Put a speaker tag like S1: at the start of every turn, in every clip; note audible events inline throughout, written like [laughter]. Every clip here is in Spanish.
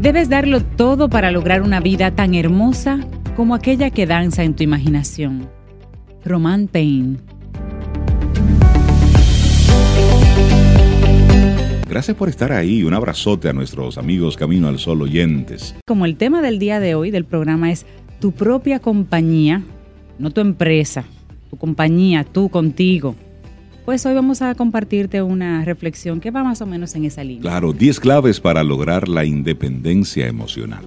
S1: Debes darlo todo para lograr una vida tan hermosa como aquella que danza en tu imaginación. Román Payne.
S2: Gracias por estar ahí. Un abrazote a nuestros amigos Camino al Sol oyentes.
S1: Como el tema del día de hoy del programa es tu propia compañía, no tu empresa, tu compañía, tú contigo pues hoy vamos a compartirte una reflexión que va más o menos en esa línea.
S2: Claro, 10 claves para lograr la independencia emocional.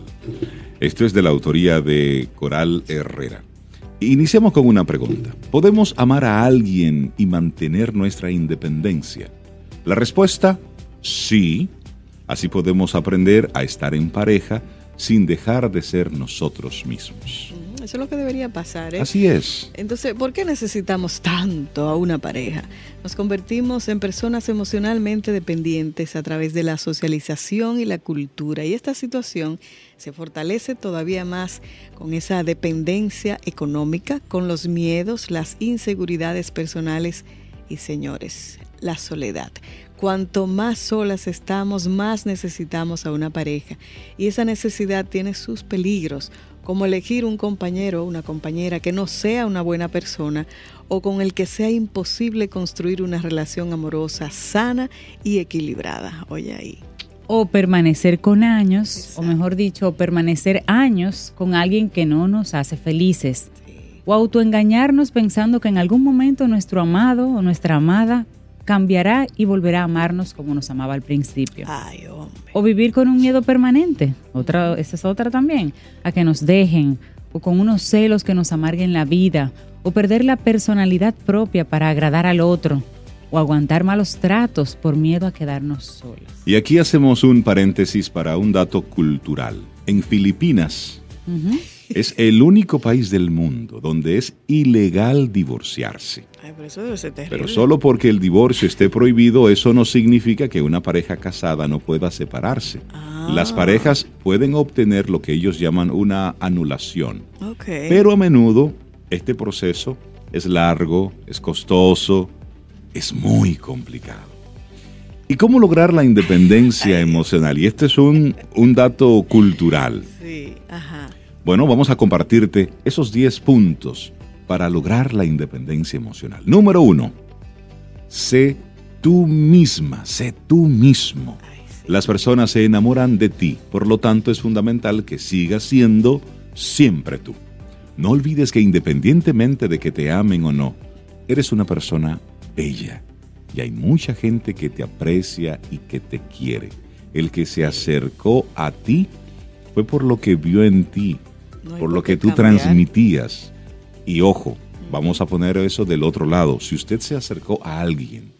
S2: Esto es de la autoría de Coral Herrera. Iniciamos con una pregunta. ¿Podemos amar a alguien y mantener nuestra independencia? La respuesta, sí. Así podemos aprender a estar en pareja sin dejar de ser nosotros mismos.
S3: Eso es lo que debería pasar. ¿eh?
S2: Así es.
S3: Entonces, ¿por qué necesitamos tanto a una pareja? Nos convertimos en personas emocionalmente dependientes a través de la socialización y la cultura. Y esta situación se fortalece todavía más con esa dependencia económica, con los miedos, las inseguridades personales y, señores, la soledad. Cuanto más solas estamos, más necesitamos a una pareja. Y esa necesidad tiene sus peligros como elegir un compañero o una compañera que no sea una buena persona o con el que sea imposible construir una relación amorosa sana y equilibrada. Oye ahí.
S1: O permanecer con años, o mejor dicho, permanecer años con alguien que no nos hace felices. O autoengañarnos pensando que en algún momento nuestro amado o nuestra amada cambiará y volverá a amarnos como nos amaba al principio. O vivir con un miedo permanente, otra, esa es otra también, a que nos dejen, o con unos celos que nos amarguen la vida, o perder la personalidad propia para agradar al otro, o aguantar malos tratos por miedo a quedarnos solos.
S2: Y aquí hacemos un paréntesis para un dato cultural. En Filipinas, es el único país del mundo donde es ilegal divorciarse. pero, solo porque el divorcio esté prohibido, eso no significa que una pareja casada no pueda separarse. Las ah. parejas pueden obtener lo que ellos llaman una anulación. Pero a menudo este proceso es largo, es costoso, es muy complicado. ¿Y cómo lograr la independencia [laughs] emocional? Y este es un, un dato cultural. Sí, ajá. Bueno, vamos a compartirte esos 10 puntos para lograr la independencia emocional. Número uno, sé tú misma, sé tú mismo. Las personas se enamoran de ti, por lo tanto es fundamental que sigas siendo siempre tú. No olvides que independientemente de que te amen o no, eres una persona bella y hay mucha gente que te aprecia y que te quiere. El que se acercó a ti fue por lo que vio en ti, por lo que tú transmitías. Y ojo, vamos a poner eso del otro lado. Si usted se acercó a alguien,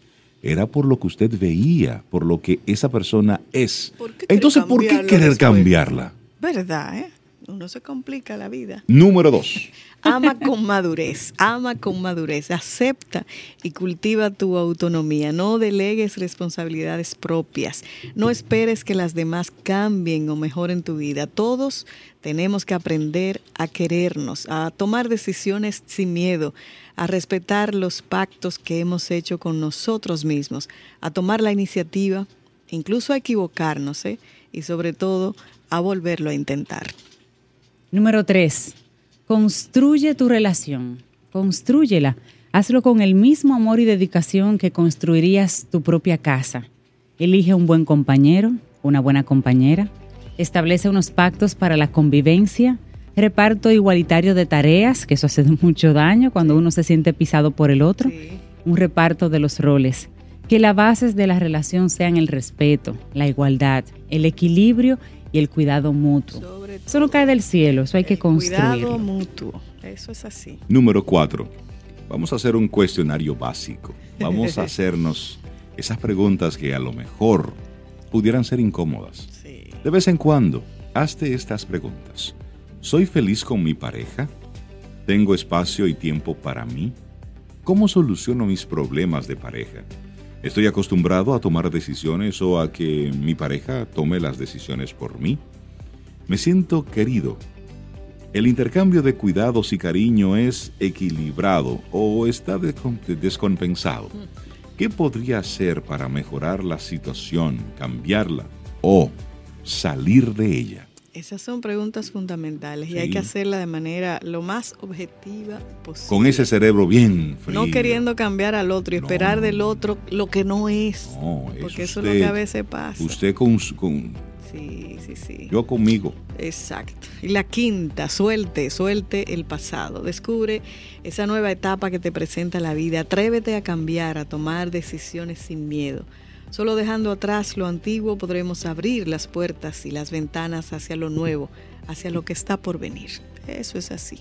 S2: era por lo que usted veía, por lo que esa persona es. Entonces, ¿por qué querer cambiarla?
S3: ¿Verdad? ¿eh? Uno se complica la vida.
S2: Número dos. [laughs]
S3: Ama con madurez, ama con madurez, acepta y cultiva tu autonomía, no delegues responsabilidades propias, no esperes que las demás cambien o mejoren tu vida. Todos tenemos que aprender a querernos, a tomar decisiones sin miedo, a respetar los pactos que hemos hecho con nosotros mismos, a tomar la iniciativa, incluso a equivocarnos ¿eh? y sobre todo a volverlo a intentar.
S1: Número tres Construye tu relación, construyela. Hazlo con el mismo amor y dedicación que construirías tu propia casa. Elige un buen compañero, una buena compañera. Establece unos pactos para la convivencia. Reparto igualitario de tareas, que eso hace [laughs] mucho daño cuando uno se siente pisado por el otro. Un reparto de los roles. que las bases de la relación sean el respeto, la igualdad, el equilibrio y el cuidado mutuo. Eso no cae del cielo, eso hay que construirlo.
S3: Cuidado mutuo, eso es así.
S2: Número cuatro, vamos a hacer un cuestionario básico. Vamos a [laughs] hacernos esas preguntas que a lo mejor pudieran ser incómodas. De vez en cuando, hazte estas preguntas. ¿Soy feliz con mi pareja? ¿Tengo espacio y tiempo para mí? ¿Cómo soluciono mis problemas de pareja? ¿Estoy acostumbrado a tomar decisiones o a que mi pareja tome las decisiones por mí? ¿Me siento querido? ¿El intercambio de cuidados y cariño es equilibrado o está descompensado? ¿Qué podría hacer para mejorar la situación, cambiarla o salir de ella?
S3: Esas son preguntas fundamentales y hay que hacerla de manera lo más objetiva posible.
S2: Con ese cerebro bien frío.
S3: No queriendo cambiar al otro y esperar del otro lo que no es.
S2: No,
S3: porque eso es lo que a veces pasa.
S2: Usted con, con
S3: Sí, sí, sí.
S2: Yo conmigo.
S3: Exacto. Y la quinta, suelte, suelte el pasado. Descubre esa nueva etapa que te presenta la vida. Atrévete a cambiar, a tomar decisiones sin miedo. Solo dejando atrás lo antiguo podremos abrir las puertas y las ventanas hacia lo nuevo, hacia lo que está por venir. Eso es así.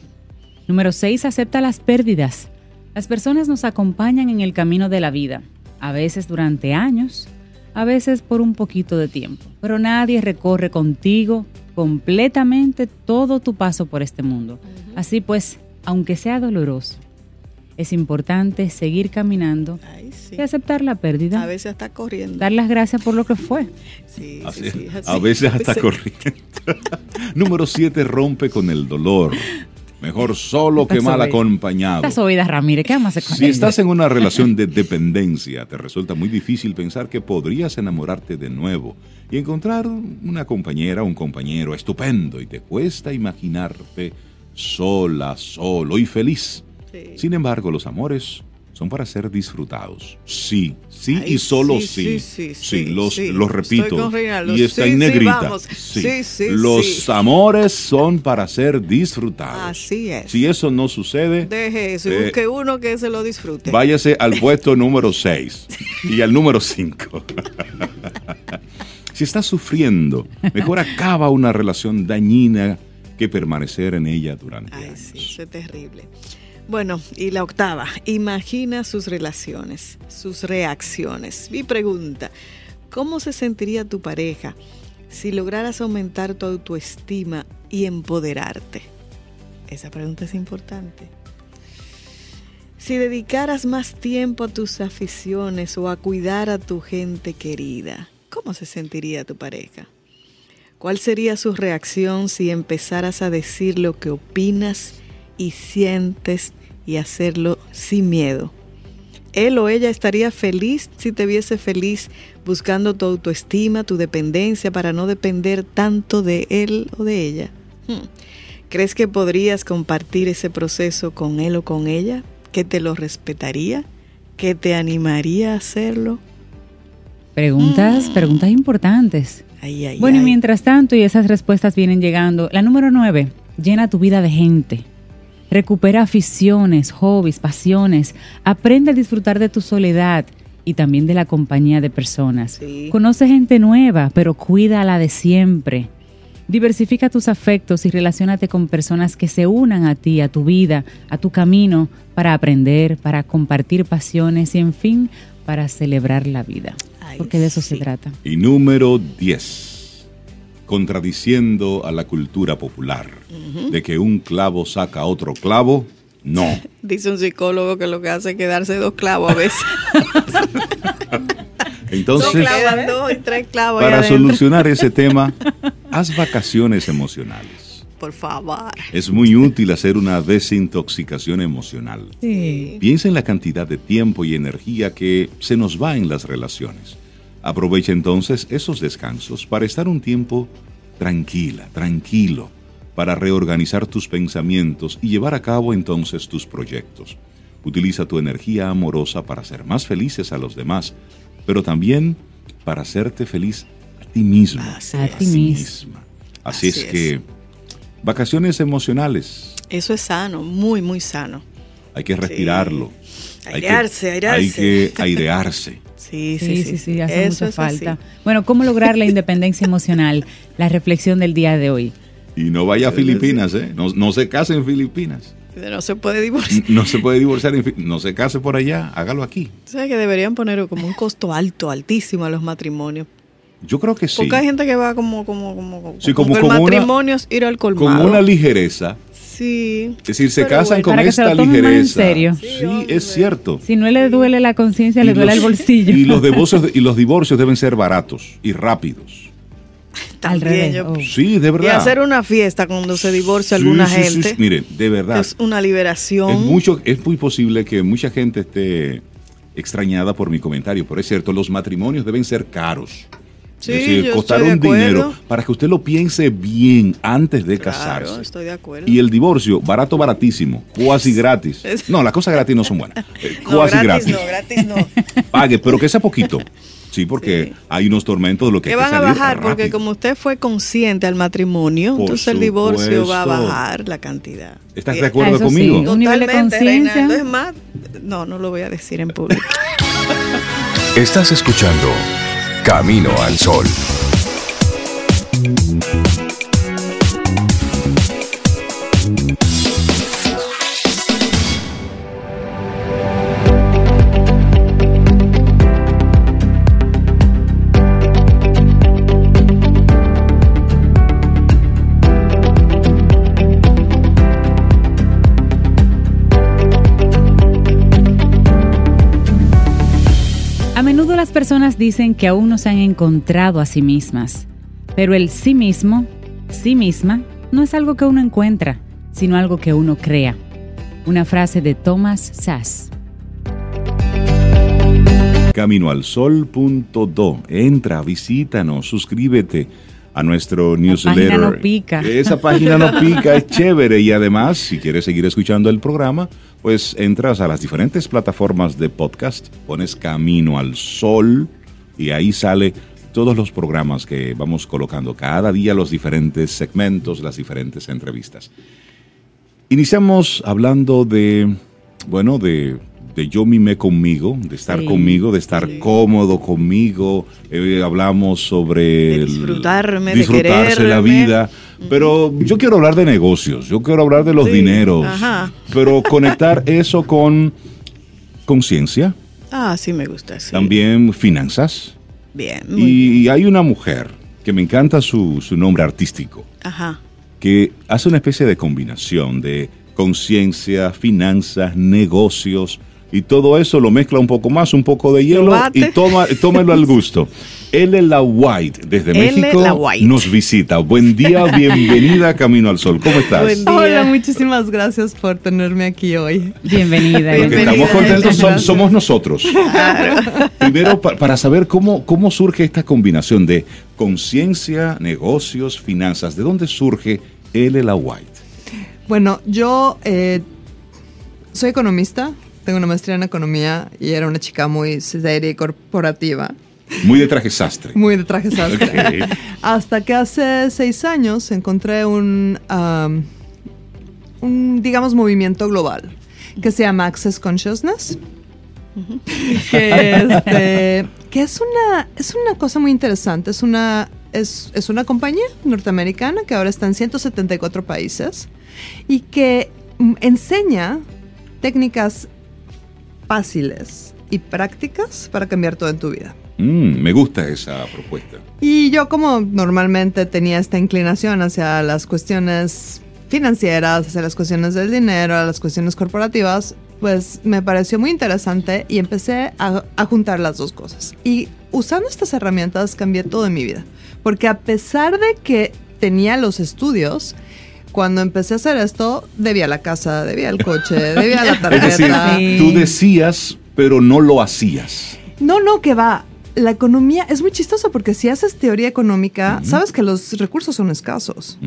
S1: Número 6. Acepta las pérdidas. Las personas nos acompañan en el camino de la vida, a veces durante años, a veces por un poquito de tiempo, pero nadie recorre contigo completamente todo tu paso por este mundo. Así pues, aunque sea doloroso, es importante seguir caminando y aceptar la pérdida.
S3: A veces hasta corriendo.
S1: Dar las gracias por lo que fue.
S3: Sí,
S2: Así-
S3: sí, sí,
S2: a veces hasta corriendo. [laughs] Número 7. Rompe con el dolor. Mejor solo que mal acompañado.
S1: Esta Sobeida Ramírez, ¿qué vamos a hacer con
S2: Si estás en una relación de dependencia, te resulta muy difícil pensar que podrías enamorarte de nuevo y encontrar una compañera o un compañero estupendo y te cuesta imaginarte sola, solo y feliz.
S3: Sí.
S2: Sin embargo, los amores son para ser disfrutados. Sí, sí
S3: Ay,
S2: y solo
S3: sí,
S2: sí.
S3: sí, sí, sí,
S2: los, los repito. Y está en negrita. los amores son para ser disfrutados.
S3: Así es.
S2: Si eso no sucede,
S3: Deje eso y
S2: Eh,
S3: busque uno que se lo disfrute.
S2: Váyase al [laughs] puesto número 6 y al número 5. [laughs] si estás sufriendo, mejor acaba una relación dañina que permanecer en ella durante
S3: Ay,
S2: años.
S3: sí, eso es terrible. Bueno, y la octava, imagina sus relaciones, sus reacciones. Mi pregunta, ¿cómo se sentiría tu pareja si lograras aumentar tu autoestima y empoderarte? Esa pregunta es importante. Si dedicaras más tiempo a tus aficiones o a cuidar a tu gente querida, ¿cómo se sentiría tu pareja? ¿Cuál sería su reacción si empezaras a decir lo que opinas y sientes y hacerlo sin miedo? Él o ella estaría feliz si te viese feliz buscando tu autoestima, tu dependencia para no depender tanto de él o de ella. Hmm. ¿Crees que podrías compartir ese proceso con él o con ella? ¿Que te lo respetaría? ¿Que te animaría a hacerlo?
S1: Preguntas, preguntas importantes.
S3: Ay, ay,
S1: Bueno, y mientras tanto, y esas respuestas vienen llegando, la número nueve, llena tu vida de gente. Recupera aficiones, hobbies, pasiones. Aprende a disfrutar de tu soledad y también de la compañía de personas.
S3: Sí.
S1: Conoce gente nueva, pero cuida a la de siempre. Diversifica tus afectos y relaciónate con personas que se unan a ti, a tu vida, a tu camino, para aprender, para compartir pasiones y, en fin, para celebrar la vida.
S3: Ay,
S1: Porque de eso
S3: sí.
S1: se trata.
S2: Y número 10. Contradiciendo a la cultura popular de que un clavo saca otro clavo, no. [laughs]
S3: Dice un psicólogo que lo que hace es quedarse dos clavos a veces. [laughs]
S2: Entonces,
S3: clavos, dos y tres clavos. ahí
S2: para solucionar ese [laughs] tema, haz vacaciones emocionales.
S3: Por favor.
S2: Es muy útil hacer una desintoxicación emocional.
S1: Sí.
S2: Piensa en la cantidad de tiempo y energía que se nos va en las relaciones. Aprovecha entonces esos descansos para estar un tiempo tranquila, tranquilo, para reorganizar tus pensamientos y llevar a cabo entonces tus proyectos. Utiliza tu energía amorosa para ser más felices a los demás, pero también para hacerte feliz a ti mismo,
S3: Así
S1: A
S3: es.
S1: ti
S2: misma. Así,
S3: Así
S2: es
S3: es.
S2: que vacaciones emocionales,
S3: Eso es sano, muy, muy sano.
S2: hay que respirarlo. Hay que-
S3: Airearse, airearse.
S2: Hay que airearse.
S1: Sí, sí, sí, sí, hace mucha falta. Bueno, ¿cómo lograr la [laughs] independencia emocional? La reflexión del día de hoy.
S2: Y no vaya a Filipinas, ¿eh? No, no se case en Filipinas. [laughs]
S3: No se puede divorciar.
S2: No se puede divorciar, no se case por allá, hágalo aquí.
S3: O sea que deberían poner como un costo alto, altísimo a los matrimonios.
S2: Yo creo que sí.
S3: Porque hay gente que va como, como, como, sí, como, el matrimonio es ir al colmado.
S2: Con una ligereza.
S3: Sí.
S2: Es decir, se casan con esta ligereza. en
S1: serio.
S2: Sí, es cierto.
S1: Si no le duele la conciencia, le duele el bolsillo.
S2: Y los [laughs] divorcios y los divorcios deben ser baratos y rápidos.
S3: También
S2: oh. Sí, de verdad.
S3: Y hacer una fiesta cuando se divorcia alguna gente.
S2: Miren, de verdad.
S3: Es una liberación.
S2: Es, mucho, es muy posible que mucha gente esté extrañada por mi comentario, pero es cierto, los matrimonios deben ser caros.
S3: Sí, es decir, costar un
S2: dinero para que usted lo piense bien antes de
S3: claro,
S2: casarse.
S3: Estoy de acuerdo.
S2: Y el divorcio, barato, baratísimo, cuasi [laughs] gratis. No, las cosas gratis no son buenas. [laughs]
S3: Eh, cuasi gratis. No, gratis no. [laughs]
S2: Pague, pero que sea poquito. Sí, porque hay unos tormentos de lo que,
S3: que van a bajar, porque como usted fue consciente al matrimonio, entonces el divorcio va a bajar la cantidad.
S2: ¿Estás de acuerdo conmigo?
S1: Sí, un nivel de conciencia.
S3: Es más, no, no lo voy a decir en público.
S4: Estás escuchando Camino al Sol.
S1: Personas dicen que aún no se han encontrado a sí mismas, pero el sí mismo, sí misma, no es algo que uno encuentra, sino algo que uno crea. Una frase de Thomas Sass.
S2: Caminoalsol.do. Entra, visítanos, suscríbete a nuestro newsletter.
S1: Página no pica.
S2: Esa página no [laughs] pica, es chévere. Y además, si quieres seguir escuchando el programa, pues entras a las diferentes plataformas de podcast, pones Camino al Sol y ahí sale todos los programas que vamos colocando cada día, los diferentes segmentos, las diferentes entrevistas. Iniciamos hablando de, bueno, de de yo mime conmigo, de estar conmigo, de estar cómodo conmigo. Eh, hablamos sobre
S3: disfrutarme,
S2: disfrutarse la vida. Pero yo quiero hablar de negocios, yo quiero hablar de los dineros, pero conectar [laughs] eso con conciencia.
S3: Ah, sí me gusta.
S2: También finanzas.
S3: Bien.
S2: y, hay una mujer que me encanta su, su nombre artístico,
S3: Ajá.
S2: que hace una especie de combinación de conciencia, finanzas, negocios y todo eso lo mezcla un poco más, un poco de hielo y toma, tómelo al gusto. [laughs] L. La White, desde México, nos visita. Buen día, [laughs] bienvenida Camino al Sol. ¿Cómo estás?
S5: Hola, muchísimas gracias por tenerme aquí hoy.
S1: Bienvenida.
S2: estamos contentos somos nosotros. [laughs] Primero, para saber cómo, cómo surge esta combinación de conciencia, negocios, finanzas. ¿De dónde surge L. La White?
S5: Bueno, yo eh, soy economista, tengo una maestría en economía y era una chica muy seria y corporativa.
S2: Muy de traje sastre. [laughs]
S5: Muy de traje sastre. Hasta que hace seis años encontré un, un, digamos, movimiento global que se llama Access Consciousness. Este, que, es, una, es una cosa muy interesante. Es una, es, es una compañía norteamericana que ahora está en 174 países y que mm, enseña técnicas fáciles y prácticas para cambiar todo en tu vida.
S2: Mm, me gusta esa propuesta.
S5: Y yo como normalmente tenía esta inclinación hacia las cuestiones financieras, hacia las cuestiones del dinero, a las cuestiones corporativas, pues me pareció muy interesante y empecé a, a, juntar las dos cosas. Y usando estas herramientas cambié todo en mi vida. Porque a pesar de que tenía los estudios, cuando empecé a hacer esto, debía la casa, debía el coche, [laughs] debía la tarjeta.
S2: tú decías, pero no lo hacías.
S5: No, no, que va. La economía es muy chistoso porque si haces teoría económica, sabes que los recursos son escasos.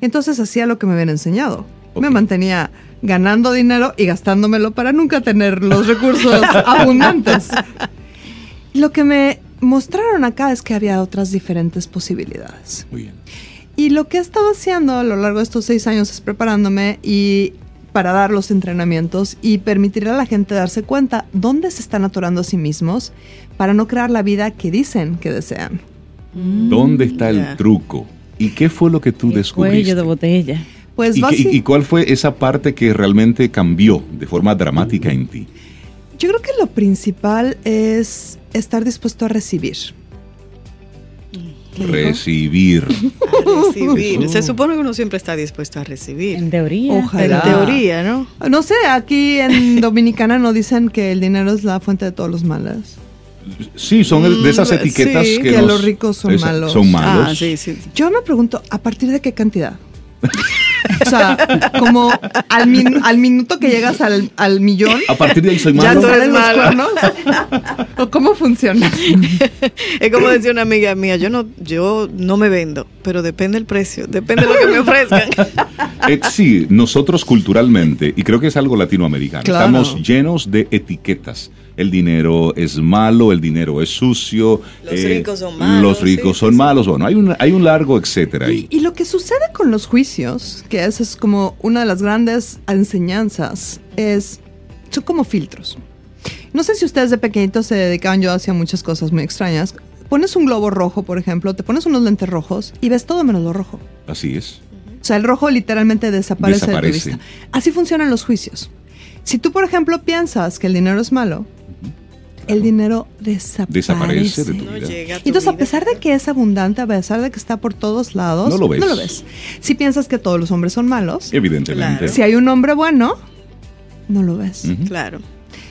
S5: Entonces hacía lo que me habían enseñado. Me mantenía ganando dinero y gastándomelo para nunca tener los recursos [laughs] abundantes. Lo que me mostraron acá es que había otras diferentes posibilidades.
S2: Muy bien.
S5: Y lo que he estado haciendo a lo largo de estos seis años es preparándome y para dar los entrenamientos y permitir a la gente darse cuenta dónde se están atorando a sí mismos para no crear la vida que dicen que desean.
S2: ¿Dónde está el truco? ¿Y qué fue lo que tú
S1: El
S2: descubriste?
S1: Cuello de botella.
S5: Pues
S2: ¿Y, qué-
S5: basi-
S2: y- y cuál fue esa parte que realmente cambió de forma dramática en ti?
S5: yo creo que lo principal es estar dispuesto a recibir.
S2: Recibir.
S3: A recibir. Se supone que uno siempre está dispuesto a recibir.
S1: En teoría.
S5: Ojalá.
S3: En teoría, ¿no?
S5: No sé, aquí en [laughs] Dominicana no dicen que el dinero es la fuente de todos los males.
S2: Sí, son de esas
S5: Mm,
S2: etiquetas
S5: sí,
S2: que,
S5: que los ricos son
S2: esa-
S5: malos.
S2: Son malos.
S3: Ah, sí, sí.
S5: Yo me pregunto, ¿a partir de qué cantidad? [laughs] o sea, como al, min- al minuto que llegas al, al millón,
S2: A partir de ahí soy
S3: Ya
S2: malo.
S3: tú eres
S5: ¿salen los
S3: malo.
S5: cuernos? ¿O cómo funciona?
S3: Es como decía una amiga mía, yo no, yo no me vendo, pero depende del precio, depende de lo que me ofrezcan.
S2: Eh, sí, nosotros culturalmente, y creo que es algo latinoamericano,
S5: Claro.
S2: estamos llenos de etiquetas. El dinero es malo, el dinero es sucio.
S3: Los ricos son malos,
S2: Los ricos
S3: sí,
S2: son
S3: sí,
S2: malos. Bueno, hay un, hay un largo etcétera ahí.
S5: Y, y lo que sucede con los juicios, que esa es como una de las grandes enseñanzas, es, son como filtros. No sé si ustedes de pequeñitos se dedicaban, yo hacía muchas cosas muy extrañas. Pones un globo rojo, por ejemplo, te pones unos lentes rojos y ves todo menos lo rojo.
S2: Así es.
S5: O sea, el rojo literalmente desaparece,
S2: Desaparece.
S5: de tu vista. Así funcionan los juicios. Si tú, por ejemplo, piensas que el dinero es malo, el dinero desaparece.
S2: Desaparece de tu
S3: No
S2: vida.
S3: llega a tu
S5: Y entonces, a pesar de que es abundante, a pesar de que está por todos lados,
S2: No lo ves.
S5: Si piensas que todos los hombres son malos,
S2: Evidentemente.
S3: Claro.
S5: si hay un hombre bueno, no lo ves.
S3: Claro.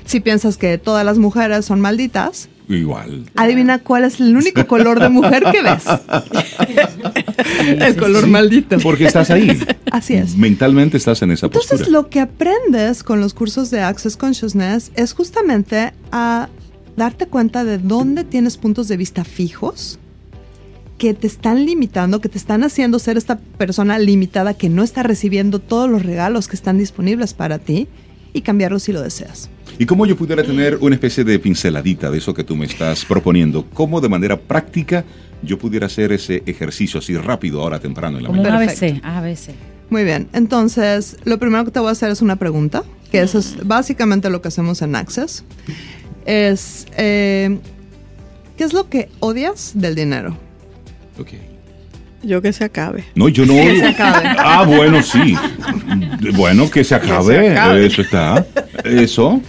S5: Si piensas que todas las mujeres son malditas,
S2: Igual.
S5: adivina cuál es el único color de mujer que ves. [laughs] el color maldito.
S2: Porque estás ahí.
S5: Así es.
S2: Mentalmente estás en esa
S5: Entonces
S2: postura.
S5: lo que aprendes con los cursos de Access Consciousness es justamente a darte cuenta de dónde tienes puntos de vista fijos que te están limitando, que te están haciendo ser esta persona limitada que no está recibiendo todos los regalos que están disponibles para ti y cambiarlos si lo deseas.
S2: ¿Y cómo yo pudiera tener una especie de pinceladita de eso que tú me estás proponiendo? ¿Cómo de manera práctica yo pudiera hacer ese ejercicio así rápido ahora temprano en la
S1: Como
S2: mañana?
S1: ABC. ABC.
S5: Muy bien, entonces lo primero que te voy a hacer es una pregunta, que eso es básicamente lo que hacemos en Access. Es, eh, ¿qué es lo que odias del dinero?
S2: Ok.
S3: Yo que se acabe.
S2: No, yo no. [laughs]
S5: Que se acabe.
S2: Ah, bueno, sí. Bueno, que se acabe.
S3: acabe.
S2: Eso está. Eso.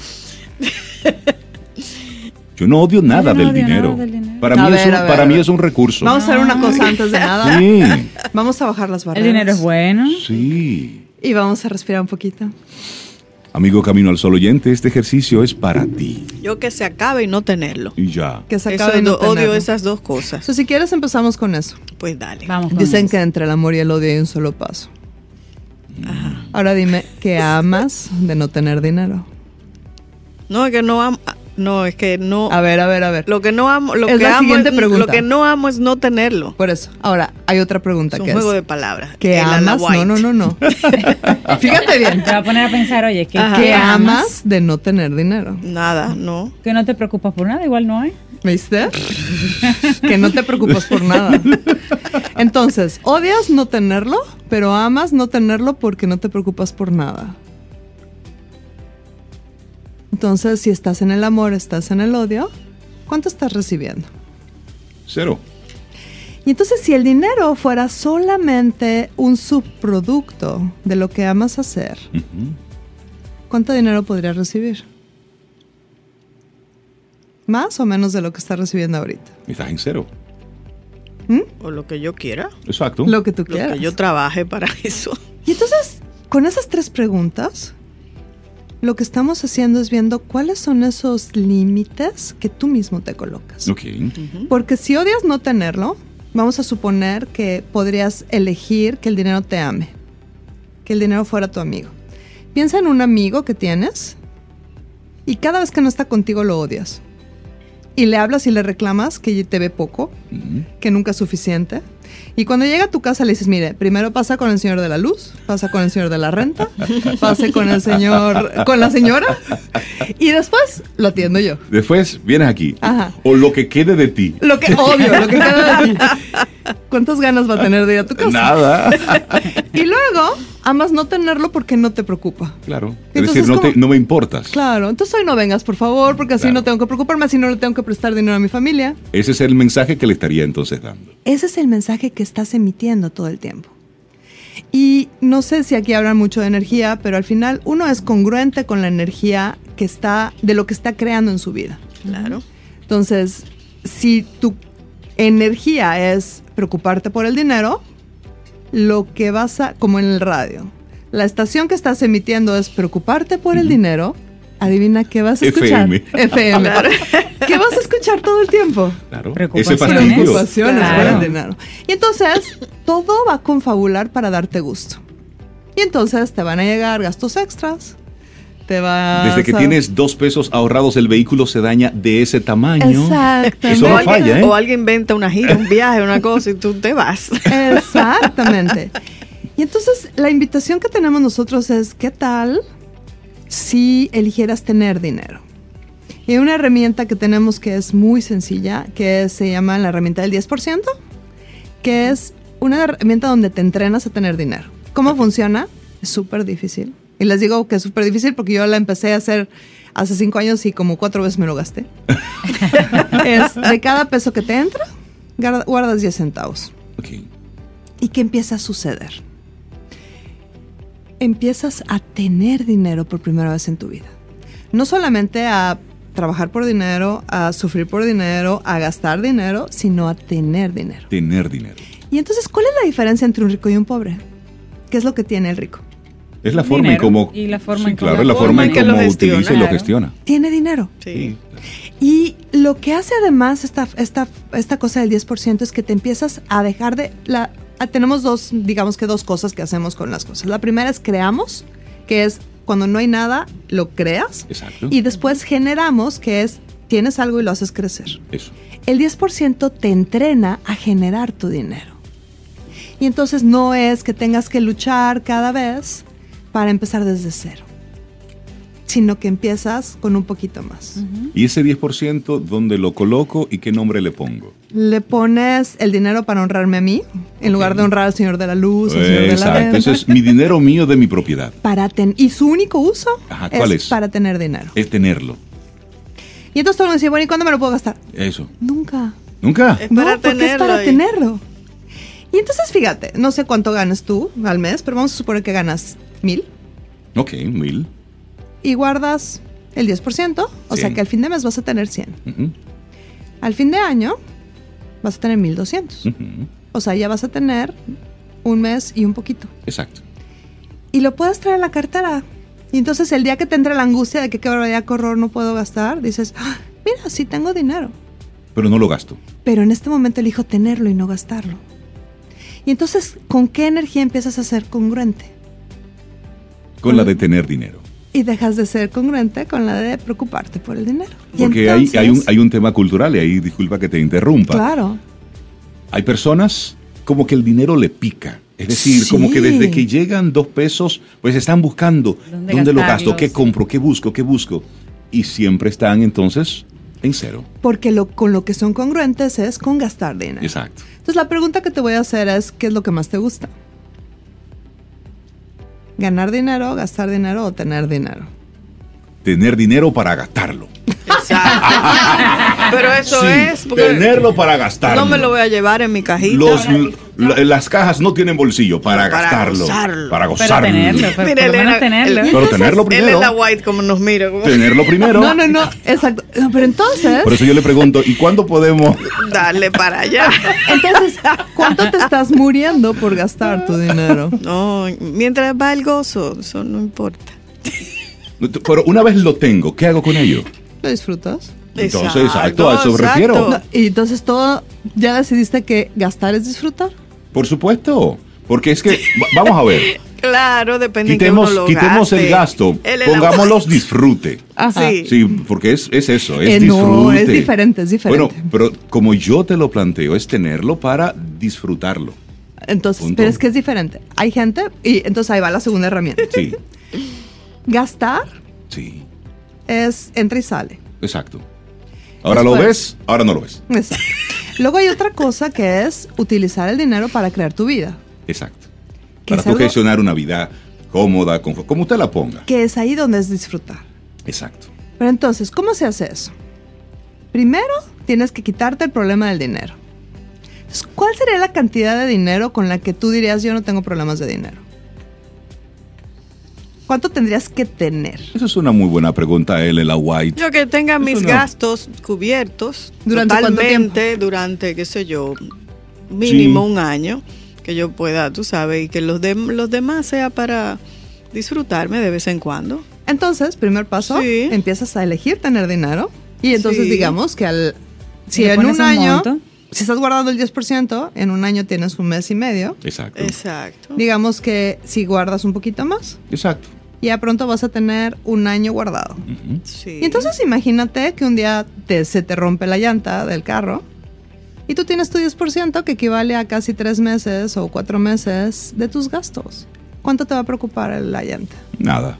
S2: Yo no odio nada,
S1: no
S2: del,
S1: odio
S2: dinero.
S1: nada del dinero.
S2: Para,
S5: A
S2: mí, es un, para mí es un recurso.
S5: Vamos a hacer una cosa antes de nada.
S2: Sí.
S5: Vamos a bajar las
S1: El
S5: barreras.
S1: dinero es bueno.
S2: Sí.
S5: Y vamos a respirar un poquito.
S2: Amigo Camino al Sol oyente, este ejercicio es para ti.
S3: Yo que se acabe y no tenerlo.
S2: Y ya.
S5: Que se
S3: Eso
S5: acabe de no
S3: do- odio
S5: tenerlo.
S3: esas dos cosas.
S5: So, si quieres empezamos con eso.
S3: Pues dale.
S1: Vamos con
S5: Dicen
S1: eso.
S5: que entre el amor y el odio hay un solo paso. Ahora dime, ¿qué amas de no tener dinero?
S3: No, es que no amo. No, es que no.
S5: A ver, a ver, a ver.
S3: Lo que no amo, lo
S5: Es
S3: que
S5: la
S3: amo
S5: siguiente
S3: es,
S5: pregunta.
S3: lo que no amo es no tenerlo.
S5: Por eso. Ahora, hay otra pregunta
S3: Es un
S5: que
S3: juego
S5: es.
S3: de palabras.
S5: ¿Qué amas? No, no, no, no. [laughs] Fíjate bien.
S1: Te va a poner a pensar, oye.
S5: ¿Qué
S1: ¿qué
S5: amas de no tener dinero?
S3: Nada, no.
S1: Que no te preocupas por nada, igual no hay.
S5: ¿Viste? [laughs] que no te preocupas por nada. Entonces, odias no tenerlo, pero amas no tenerlo porque no te preocupas por nada. Entonces, si estás en el amor, estás en el odio, ¿cuánto estás recibiendo?
S2: Cero.
S5: Y entonces, si el dinero fuera solamente un subproducto de lo que amas hacer. ¿cuánto dinero podrías recibir? ¿Más o menos de lo que estás recibiendo ahorita?
S2: Estás en cero.
S3: O lo que yo quiera.
S2: Exacto.
S5: Lo que tú
S3: Lo
S5: quieras.
S3: que yo trabaje para [laughs] eso.
S5: Y entonces, con esas tres preguntas, lo que estamos haciendo es viendo cuáles son esos límites que tú mismo te colocas.
S2: Ok.
S5: Porque si odias no tenerlo, vamos a suponer que podrías elegir que el dinero te ame, que el dinero fuera tu amigo. Piensa en un amigo que tienes y cada vez que no está contigo lo odias. Y le hablas y le reclamas que te ve poco, que nunca es suficiente. Y cuando llega a tu casa le dices, mire, primero pasa con el señor de la luz, pasa con el señor de la renta, pase con el señor, con la señora, y después lo atiendo yo.
S2: Después vienes aquí.
S5: Ajá.
S2: O lo que quede de ti.
S5: Lo que, obvio, lo que queda de ti. ¿Cuántas ganas va a tener de ir a tu casa?
S2: Nada. [laughs]
S5: Y luego, amas no tenerlo porque no te preocupa.
S2: Claro. Es
S5: Entonces,
S2: decir, no, te-
S5: ¿cómo?
S2: no me importas.
S5: Claro, entonces hoy no vengas, por favor, porque así
S2: Claro.
S5: no tengo que preocuparme, así no le tengo que prestar dinero a mi familia.
S2: Ese es el mensaje que le estaría entonces dando.
S5: Ese es el mensaje que estás emitiendo todo el tiempo. Y no sé si aquí hablan mucho de energía, pero al final uno es congruente con la energía que está, de lo que está creando en su vida.
S3: Claro.
S5: Entonces, si tu energía es preocuparte por el dinero, lo que vas a, como en el radio, la estación que estás emitiendo es preocuparte por el dinero, adivina qué vas a escuchar.
S2: FM.
S5: FM. [laughs] ¿Qué vas a escuchar todo el tiempo?
S2: Claro.
S1: Preocupaciones.
S5: Preocupaciones
S1: Claro.
S5: el dinero. Y entonces, todo va a confabular para darte gusto. Y entonces te van a llegar gastos extras. Te va
S2: Desde que tienes dos pesos ahorrados, el vehículo se daña de ese tamaño.
S5: Exactamente.
S2: Eso no
S3: o, alguien,
S2: falla, ¿eh?
S3: o alguien inventa una gira, un viaje, una cosa y tú te vas.
S5: Exactamente. Y entonces la invitación que tenemos nosotros es, ¿qué tal si eligieras tener dinero? Y una herramienta que tenemos que es muy sencilla, que se llama la herramienta del 10%, que es una herramienta donde te entrenas a tener dinero. ¿Cómo funciona? Es súper difícil. Y les digo que es súper difícil porque yo la empecé a hacer hace cinco años y como cuatro veces me lo gasté. [laughs] es de cada peso que te entra, guarda- guardas 10 centavos. ¿Y qué empieza a suceder? Empiezas a tener dinero por primera vez en tu vida. No solamente a trabajar por dinero, a sufrir por dinero, a gastar dinero, sino a tener dinero.
S2: Tener dinero.
S5: Y entonces, ¿cuál es la diferencia entre un rico y un pobre? ¿Qué es lo que tiene el rico?
S2: Es la forma
S1: Dinero
S2: en cómo.
S1: y la forma
S2: Sí,
S1: en cómo-
S2: claro, es la forma en cómo utiliza y lo
S1: gestiona.
S5: Tiene dinero.
S3: Sí.
S5: Y lo que hace además esta, esta, esta cosa del 10% es que te empiezas a dejar de... La, tenemos dos, digamos que dos cosas que hacemos con las cosas. La primera es creamos, que es cuando no hay nada, lo creas.
S2: Exacto.
S5: Y después generamos, que es tienes algo y lo haces crecer.
S2: Eso.
S5: El 10% te entrena a generar tu dinero. Y entonces no es que tengas que luchar cada vez para empezar desde cero, sino que empiezas con un poquito más.
S2: Y ese 10%, ¿dónde lo coloco y qué nombre le pongo?
S5: Le pones el dinero para honrarme a mí, en lugar de honrar al señor de la luz, al señor de la
S2: Exacto.
S5: renta.
S2: Eso es mi dinero mío de mi propiedad. [laughs]
S5: para ten- y su único uso
S2: Ajá, ¿cuál es?
S5: para tener dinero.
S2: Es tenerlo.
S5: Y entonces todo el mundo dice, bueno, ¿y cuándo me lo puedo gastar?
S2: Eso.
S5: Nunca.
S2: ¿Nunca?
S3: Es para
S5: no, porque es para
S3: y-
S5: tenerlo. Y entonces fíjate, no sé cuánto ganas tú al mes, pero vamos a suponer que ganas mil
S2: Ok, mil.
S5: y guardas el 10%, o sea que al fin de mes vas a tener 100.
S2: Ujú,
S5: Al fin de año vas a tener 1200.
S2: ujú.
S5: O sea, ya vas a tener un mes y un poquito.
S2: Exacto.
S5: Y lo puedes traer a la cartera. Y entonces el día que te entra la angustia de que qué barbaridad, qué horror, no puedo gastar, dices, "Ah, mira, sí tengo dinero.
S2: Pero no lo gasto.
S5: Pero en este momento elijo tenerlo y no gastarlo. Y entonces, ¿con qué energía empiezas a ser congruente?
S2: Con la de tener dinero.
S5: Y dejas de ser congruente con la de preocuparte por el dinero.
S2: Porque hay, hay, un,
S5: entonces-
S2: hay un tema cultural y ahí disculpa que te interrumpa.
S5: Claro.
S2: Hay personas como que el dinero le pica. Es decir,
S5: Sí.
S2: como que desde que llegan dos pesos, pues están buscando
S1: ¿Dónde
S2: dónde, lo gasto, qué compro, qué busco, qué busco. Y siempre están entonces en cero.
S5: Porque lo, con lo que son congruentes es con gastar dinero.
S2: Exacto.
S5: Entonces la pregunta que te voy a hacer es, ¿qué es lo que más te gusta? ¿Ganar dinero, gastar dinero o tener dinero?
S2: Tener dinero para gastarlo.
S3: Exacto. [laughs] Pero [laughs] eso
S2: Sí,
S3: es porque
S2: tenerlo para gastarlo.
S3: no me lo voy a llevar en mi cajita.
S2: Los, la- las cajas no tienen bolsillo para,
S3: Para
S2: gastarlo.
S3: gozarlo.
S2: Para
S1: Pero
S2: gozarlo.
S1: tenerlo, pero
S3: Mire,
S1: por lo menos tenerlo.
S3: el-
S2: Pero tenerlo
S3: Él
S2: primero.
S3: es la white como nos mira. como-
S2: Tenerlo primero.
S5: No, no, no, exacto. No, pero entonces,
S2: Por eso yo le pregunto, ¿y cuándo podemos?
S3: Darle para allá. [laughs]
S5: entonces, ¿cuánto te estás muriendo por gastar tu dinero?
S3: No, mientras va el gozo, eso no importa.
S2: Pero una vez lo tengo, ¿qué hago con ello?
S5: ¿Lo disfrutas?
S2: Entonces, exacto, a eso me refiero.
S5: No, y entonces todo, ¿ya decidiste que gastar es disfrutar?
S2: Por supuesto. Porque es que, va- vamos a ver, [laughs]
S3: Claro, depende
S2: quitemos,
S3: en que uno lo
S2: quitemos
S3: gaste.
S2: el gasto,
S3: la
S2: pongámoslos disfrute.
S5: Ajá.
S3: Sí.
S2: Sí, porque es, es eso, es
S5: Eh,
S2: disfrute.
S5: no, es diferente, es diferente.
S2: Bueno, pero como yo te lo planteo, es tenerlo para disfrutarlo.
S5: Entonces,
S2: Punto.
S5: pero es que es diferente. Hay gente, y entonces ahí va la segunda herramienta.
S2: Sí,
S5: Gastar
S2: sí,
S5: es entra y sale.
S2: exacto. Ahora lo ves, ahora no lo ves.
S5: Exacto. Luego hay otra cosa que es utilizar el dinero para crear tu vida.
S2: Exacto.
S5: Que
S2: Para
S5: algo-
S2: tú gestionar una vida cómoda, confort- como usted la ponga.
S5: Que es ahí donde es disfrutar.
S2: Exacto.
S5: Pero entonces, ¿cómo se hace eso? Primero, tienes que quitarte el problema del dinero. Entonces, ¿cuál sería la cantidad de dinero con la que tú dirías yo no tengo problemas de dinero? ¿Cuánto tendrías que tener?
S2: Esa es una muy buena pregunta, L.La White.
S3: Yo que tenga mis
S2: no.
S3: gastos cubiertos
S5: ¿Durante
S3: totalmente durante, qué sé yo, mínimo
S2: Sí.
S3: un año, que yo pueda, tú sabes, y que los, de, los demás sea para disfrutarme de vez en cuando.
S5: Entonces, primer paso,
S3: Sí.
S5: empiezas a elegir tener dinero. Y entonces
S3: Sí.
S5: digamos que al... Si en un
S1: un
S5: año,
S1: monto.
S5: Si estás guardando el 10%, en un año tienes un mes y medio.
S2: Exacto.
S3: Exacto.
S5: Digamos que si guardas un poquito más,
S2: Exacto.
S5: ya pronto vas a tener un año guardado.
S3: Sí.
S5: Y entonces imagínate que un día te- se te rompe la llanta del carro y tú tienes tu 10% que equivale a casi tres meses o cuatro meses de tus gastos. ¿Cuánto te va a preocupar la llanta?
S2: Nada.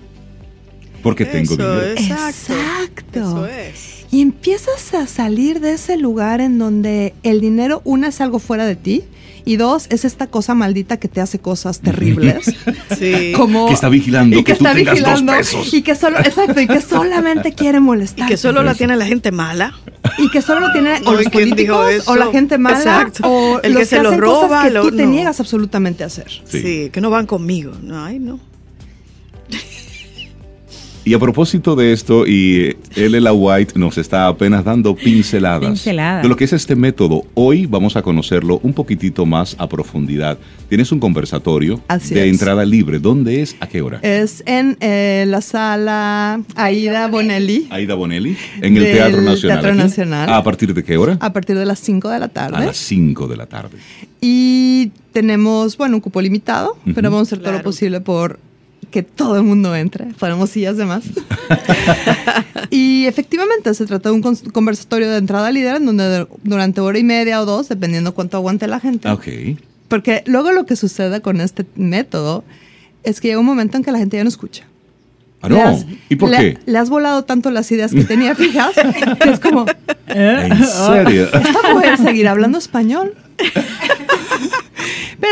S2: Porque tengo
S3: Eso
S2: dinero.
S3: Exacto.
S5: Exacto.
S3: Eso es.
S5: Y empiezas a salir de ese lugar en donde el dinero, una, es algo fuera de ti y dos, es esta cosa maldita que te hace cosas terribles. [laughs]
S3: Sí. [laughs]
S5: como,
S2: Que está vigilando
S5: y
S2: que tú tengas dos pesos.
S5: Y que solo, exacto, y que [laughs] solamente quiere
S3: Y
S5: molestar.
S3: que solo la tiene la gente mala.
S5: Y que solo lo tiene o los
S3: ¿y
S5: políticos o la gente mala
S3: Exacto.
S5: o
S3: El
S5: los
S3: que se lo
S5: hacen
S3: roba,
S5: cosas que
S3: lo-
S5: tú te
S3: no.
S5: niegas absolutamente a hacer.
S2: Sí.
S3: Sí. que no van conmigo. No, ay, no.
S2: Y a propósito de esto, y L.La White nos está apenas dando pinceladas,
S1: Pinceladas.
S2: de lo que es este método. Hoy vamos a conocerlo un poquitito más a profundidad. Tienes un conversatorio
S5: Así
S2: de
S5: es.
S2: entrada libre. ¿Dónde es? ¿A qué hora?
S5: Es en eh, la sala Aida Bonelli
S2: Aida Bonelli, en el Teatro Nacional.
S5: Teatro. Nacional.
S2: ¿A partir de qué hora?
S5: a partir de las 5 de la
S2: A
S5: tarde.
S2: las 5 de la tarde.
S5: Y tenemos, bueno, un cupo limitado, pero vamos a hacer todo lo posible por que todo el mundo entre. Ponemos sillas de más. [laughs] y efectivamente se trata de un conversatorio de entrada líder en donde de- durante hora y media o dos, dependiendo cuánto aguante la gente.
S2: Ok.
S5: Porque luego lo que sucede con este método es que llega un momento en que la gente ya no escucha.
S2: Ah, no.
S5: has-
S2: ¿Y por
S5: le-
S2: qué?
S5: Le has volado tanto las ideas que tenía [laughs] fijas que es como,
S2: ¿En [laughs] serio?
S5: ¿esta mujer seguir hablando español?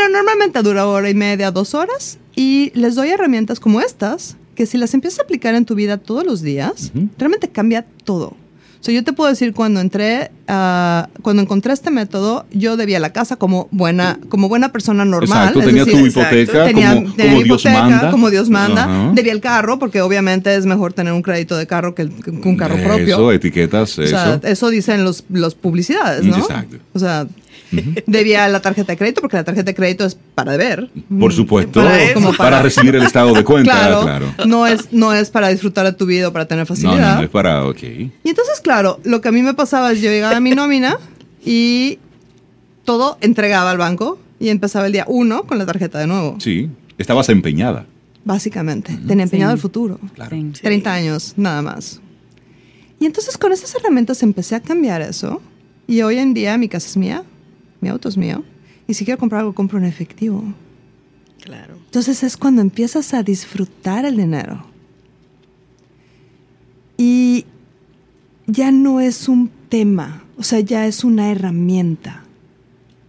S5: Pero normalmente dura hora y media, dos horas, y les doy herramientas como estas, que si las empiezas a aplicar en tu vida todos los días,
S2: Ujú.
S5: realmente cambia todo. O sea, yo te puedo decir, cuando entré, ah, cuando encontré este método, yo debía la casa como buena, como buena persona normal.
S2: Exacto,
S5: es
S2: tenía
S5: decir,
S2: tu hipoteca
S5: tenía,
S2: como,
S5: tenía
S2: como Dios
S5: hipoteca,
S2: manda.
S5: como Dios manda.
S2: Ajá.
S5: Debía el carro, porque obviamente es mejor tener un crédito de carro que, que un carro propio.
S2: Eso, etiquetas,
S5: O
S2: eso.
S5: sea, eso dicen los, los publicidades, ¿no?
S2: Exacto.
S5: O sea, [laughs] debía la tarjeta de crédito porque la tarjeta de crédito es para deber.
S2: Por supuesto,
S3: Para
S2: para.
S5: Como para-
S2: recibir el estado de cuenta,
S5: claro,
S2: claro.
S5: No, es, no es para disfrutar de tu vida o para tener
S2: No,
S5: facilidad.
S2: no, no es para, ok.
S5: Y entonces, claro, lo que a mí me pasaba es yo llegaba a mi nómina y todo entregaba al banco y empezaba el día uno con la tarjeta de nuevo.
S2: Sí, estabas empeñada.
S5: Básicamente, tenía empeñado
S1: Sí.
S5: el futuro.
S2: Claro.
S1: Sí.
S5: 30 años, nada más. Y entonces con esas herramientas empecé a cambiar eso. Y hoy en día mi casa es mía, mi auto es mío. Y si quiero comprar algo, compro en efectivo.
S3: Claro.
S5: Entonces es cuando empiezas a disfrutar el dinero. Y ya no es un tema, o sea, ya es una herramienta.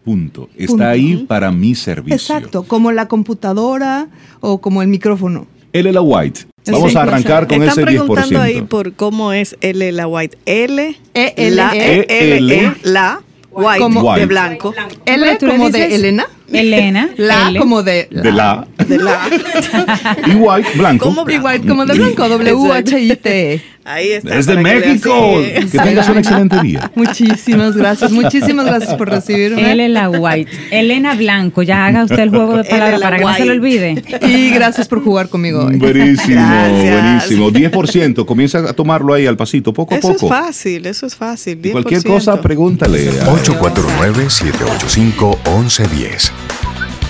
S2: Punto. Está
S5: Punto.
S2: ahí para mi servicio.
S5: Exacto, como la computadora o como el micrófono.
S2: L.La White. Vamos
S5: sí,
S2: a arrancar con
S3: Están
S2: ese
S3: preguntando
S2: 10%.
S3: ahí por cómo es L la white. L,
S5: E, L, E,
S3: E, L,
S2: L.
S3: E, la, white,
S5: Como-
S3: de
S2: White.
S3: blanco.
S5: L como de Elena.
S1: Elena. [laughs]
S5: La
S1: L.
S5: como de
S2: De la
S3: De la. [laughs]
S2: y white, blanco.
S3: ¿Cómo blanco?
S5: Igual como de blanco, W-H-I-T.
S3: Ahí está.
S2: Es de
S3: para que le
S2: México.
S3: así.
S2: Que tengas un excelente día. [laughs]
S5: Muchísimas gracias, muchísimas gracias por recibirme.
S1: La White. Elena Blanco, ya haga usted el juego de palabras
S3: la
S1: para que no se
S3: White.
S1: olvide.
S5: Y gracias por jugar conmigo hoy.
S2: Buenísimo,
S3: Gracias.
S2: buenísimo. 10%. Comienza a tomarlo ahí al pasito, poco a
S3: Eso es
S2: poco.
S3: fácil, eso es fácil.
S2: Y cualquier
S3: 10%.
S2: cosa, pregúntale. a-
S4: 849-785-1110.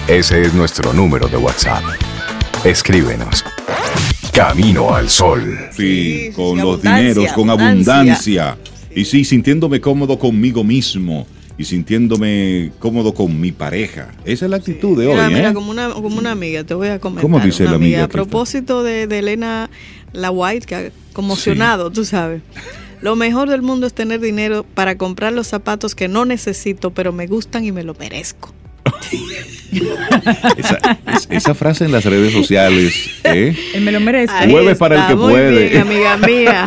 S4: Ese es nuestro número de WhatsApp. Escríbenos. Camino al Sol.
S2: Sí,
S3: Sí,
S2: con
S3: sí,
S2: los dineros, con
S3: abundancia.
S2: abundancia. Y sí, sintiéndome cómodo conmigo mismo. y sintiéndome cómodo con mi pareja. Esa es la actitud de hoy.
S3: Mira, mira,
S2: ¿eh?
S3: como una, como una amiga, te voy a comentar.
S2: ¿Cómo dice
S3: una
S2: la amiga,
S3: A propósito de, de Elena La White, que ha conmocionado, tú sabes. Lo mejor del mundo es tener dinero para comprar los zapatos que no necesito, pero me gustan y me lo merezco. [laughs]
S2: esa, es- esa frase en las redes sociales. ¿eh?
S1: Él me lo merezco.
S3: Ahí
S2: Jueves para el que
S3: muy
S2: puede.
S3: bien, amiga mía.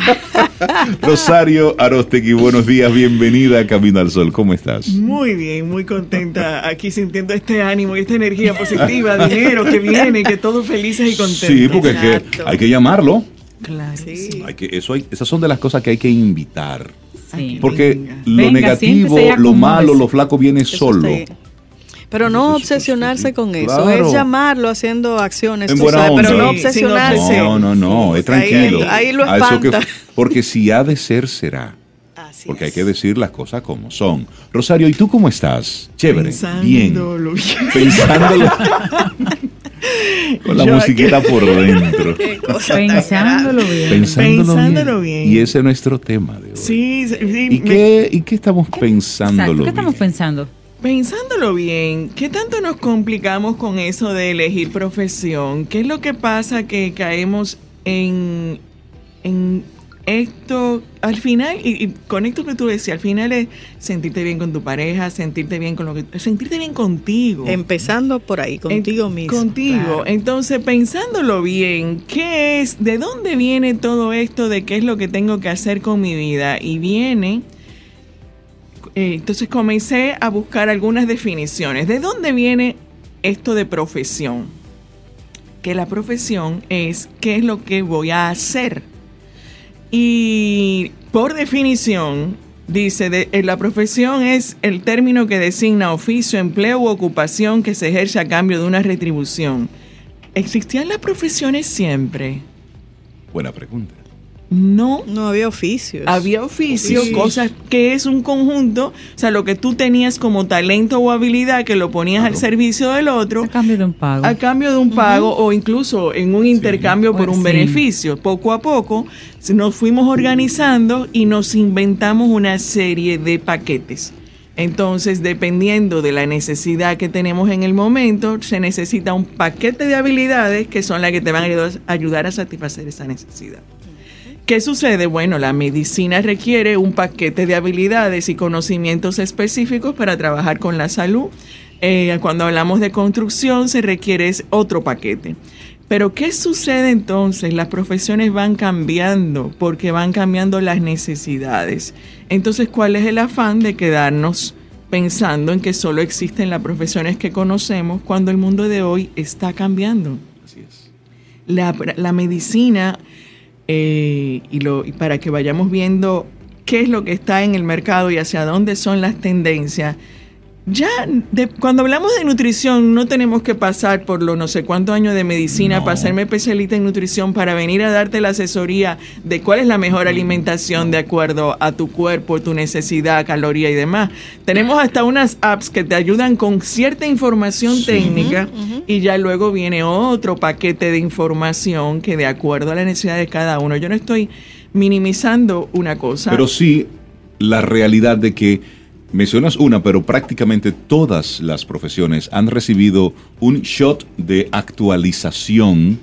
S3: [laughs]
S2: Rosario Arostegui, buenos días, bienvenida a Camino al Sol. ¿Cómo estás?
S6: Muy bien, muy contenta aquí sintiendo este ánimo y esta energía positiva, dinero que viene, que todos felices y contentos.
S2: Sí, porque es que hay que llamarlo.
S6: Claro,
S3: Sí.
S2: Hay que, eso hay- esas son de las cosas que hay que invitar.
S1: Sí.
S2: Porque
S6: Venga.
S2: lo
S1: Venga,
S2: negativo, lo malo, lo flaco viene
S3: Eso
S2: solo.
S3: está. Pero no obsesionarse con eso,
S2: claro.
S3: es llamarlo haciendo acciones,
S2: En
S3: tú
S2: buena
S3: sabes, pero no obsesionarse.
S2: No, no, no, es tranquilo.
S3: ahí lo
S2: A eso que-
S3: espanta.
S2: porque si ha de ser, será.
S3: Así
S2: Porque hay que decir las cosas como son. Rosario, ¿y tú cómo estás? Chévere. bien.
S6: Pensándolo bien.
S2: Pensándolo. Con la
S6: Yo
S2: musiquita por dentro. [laughs]
S1: Pensándolo bien.
S2: Pensándolo,
S6: Pensándolo
S2: bien.
S6: bien.
S2: Y ese es nuestro tema de hoy.
S6: Sí, sí, sí,
S2: ¿Y
S6: me-
S2: qué, ¿Y qué estamos pensándolo
S1: Exacto. ¿Qué estamos
S2: bien?
S1: pensando?
S6: Pensándolo bien, ¿qué tanto nos complicamos con eso de elegir profesión? ¿Qué es lo que pasa que caemos en, en esto? Al final, y, y con esto que tú decías, al final es sentirte bien con tu pareja, sentirte bien con lo que... Sentirte bien contigo.
S3: Empezando por ahí, contigo
S6: En-
S3: mismo.
S6: Contigo.
S3: Claro.
S6: Entonces, pensándolo bien, ¿qué es? ¿De dónde viene todo esto de qué es lo que tengo que hacer con mi vida? Y viene. Eh, entonces comencé a buscar algunas definiciones. ¿De dónde viene esto de profesión? Que la profesión es qué es lo que voy a hacer. Y por definición, dice, de, eh, la profesión es el término que designa oficio, empleo u ocupación que se ejerce a cambio de una retribución. ¿Existían las profesiones siempre?
S2: Buena pregunta.
S6: No.
S3: No había oficios.
S6: Había oficio,
S3: Sí.
S6: cosas que es un conjunto, o sea, lo que tú tenías como talento o habilidad que lo ponías al servicio del otro
S1: A cambio de un pago.
S6: a cambio de un pago o incluso en un intercambio por
S1: Pues
S6: un
S1: sí.
S6: beneficio. Poco a poco nos fuimos organizando y nos inventamos una serie de paquetes. Entonces, dependiendo de la necesidad que tenemos en el momento, se necesita un paquete de habilidades que son las que te van a ayudar a satisfacer esa necesidad. ¿Qué sucede? Bueno, la medicina requiere un paquete de habilidades y conocimientos específicos para trabajar con la salud. Eh, cuando hablamos de construcción se requiere otro paquete. Pero ¿qué sucede entonces? Las profesiones van cambiando porque van cambiando las necesidades. Entonces, ¿cuál es el afán de quedarnos pensando en que solo existen las profesiones que conocemos cuando el mundo de hoy está cambiando?
S2: Así es.
S6: la, la medicina eh, y, lo, y para que vayamos viendo qué es lo que está en el mercado y hacia dónde son las tendencias. Ya de- cuando hablamos de nutrición no tenemos que pasar por los no sé cuántos años de medicina
S2: No.
S6: para hacerme especialista en nutrición para venir a darte la asesoría de cuál es la mejor alimentación de acuerdo a tu cuerpo, tu necesidad, caloría y demás. Tenemos hasta unas apps que te ayudan con cierta información técnica y ya luego viene otro paquete de información que de acuerdo a la necesidad de cada uno. Yo no estoy minimizando una cosa.
S2: Pero sí la realidad de que mencionas una, pero prácticamente todas las profesiones han recibido un shot de actualización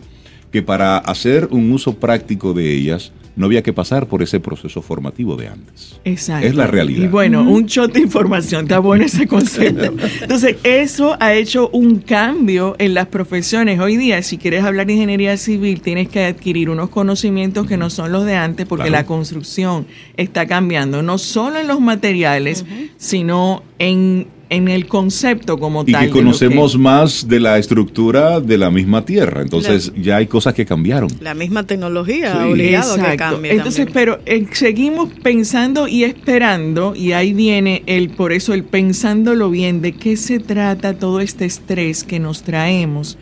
S2: que para hacer un uso práctico de ellas no había que pasar por ese proceso formativo de antes.
S6: Exacto.
S2: Es la realidad.
S6: Y bueno, un shot de información, está bueno ese concepto. Entonces, eso ha hecho un cambio en las profesiones. Hoy día, si quieres hablar de ingeniería civil, tienes que adquirir unos conocimientos que no son los de antes, porque
S2: Claro.
S6: la construcción está cambiando, no solo en los materiales, sino en, en el concepto como
S2: Y
S6: tal.
S2: que
S6: de lo
S2: conocemos más de la estructura de la misma Tierra. Entonces ya hay cosas que cambiaron.
S3: La misma tecnología,
S2: Sí.
S3: obligado a que
S6: Exacto.
S3: cambie.
S6: Entonces,
S3: también.
S6: pero eh, seguimos pensando y esperando, y ahí viene el, por eso el pensándolo bien, de qué se trata todo este estrés que nos traemos,